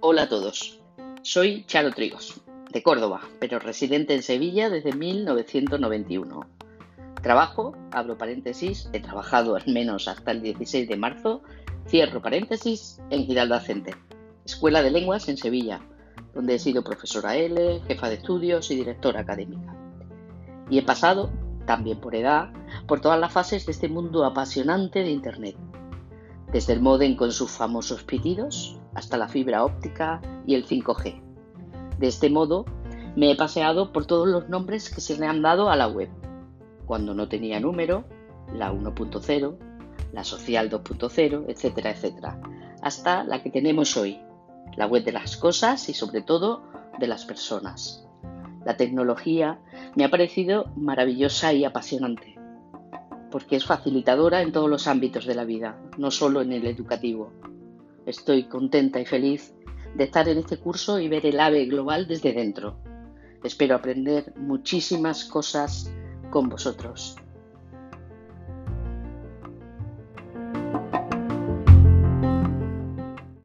Hola a todos, soy Charo Trigos, de Córdoba, pero residente en Sevilla desde 1991. Trabajo, abro paréntesis, he trabajado al menos hasta el 16 de marzo, cierro paréntesis, en Giralda Center, Escuela de Lenguas en Sevilla, donde he sido profesora L, jefa de estudios y directora académica. Y he pasado, también por edad, por todas las fases de este mundo apasionante de Internet desde el modem con sus famosos pitidos hasta la fibra óptica y el 5G. De este modo, me he paseado por todos los nombres que se le han dado a la web. Cuando no tenía número, la 1.0, la social 2.0, etcétera, etcétera, hasta la que tenemos hoy, la web de las cosas y sobre todo de las personas. La tecnología me ha parecido maravillosa y apasionante porque es facilitadora en todos los ámbitos de la vida, no solo en el educativo. Estoy contenta y feliz de estar en este curso y ver el AVE global desde dentro. Espero aprender muchísimas cosas con vosotros.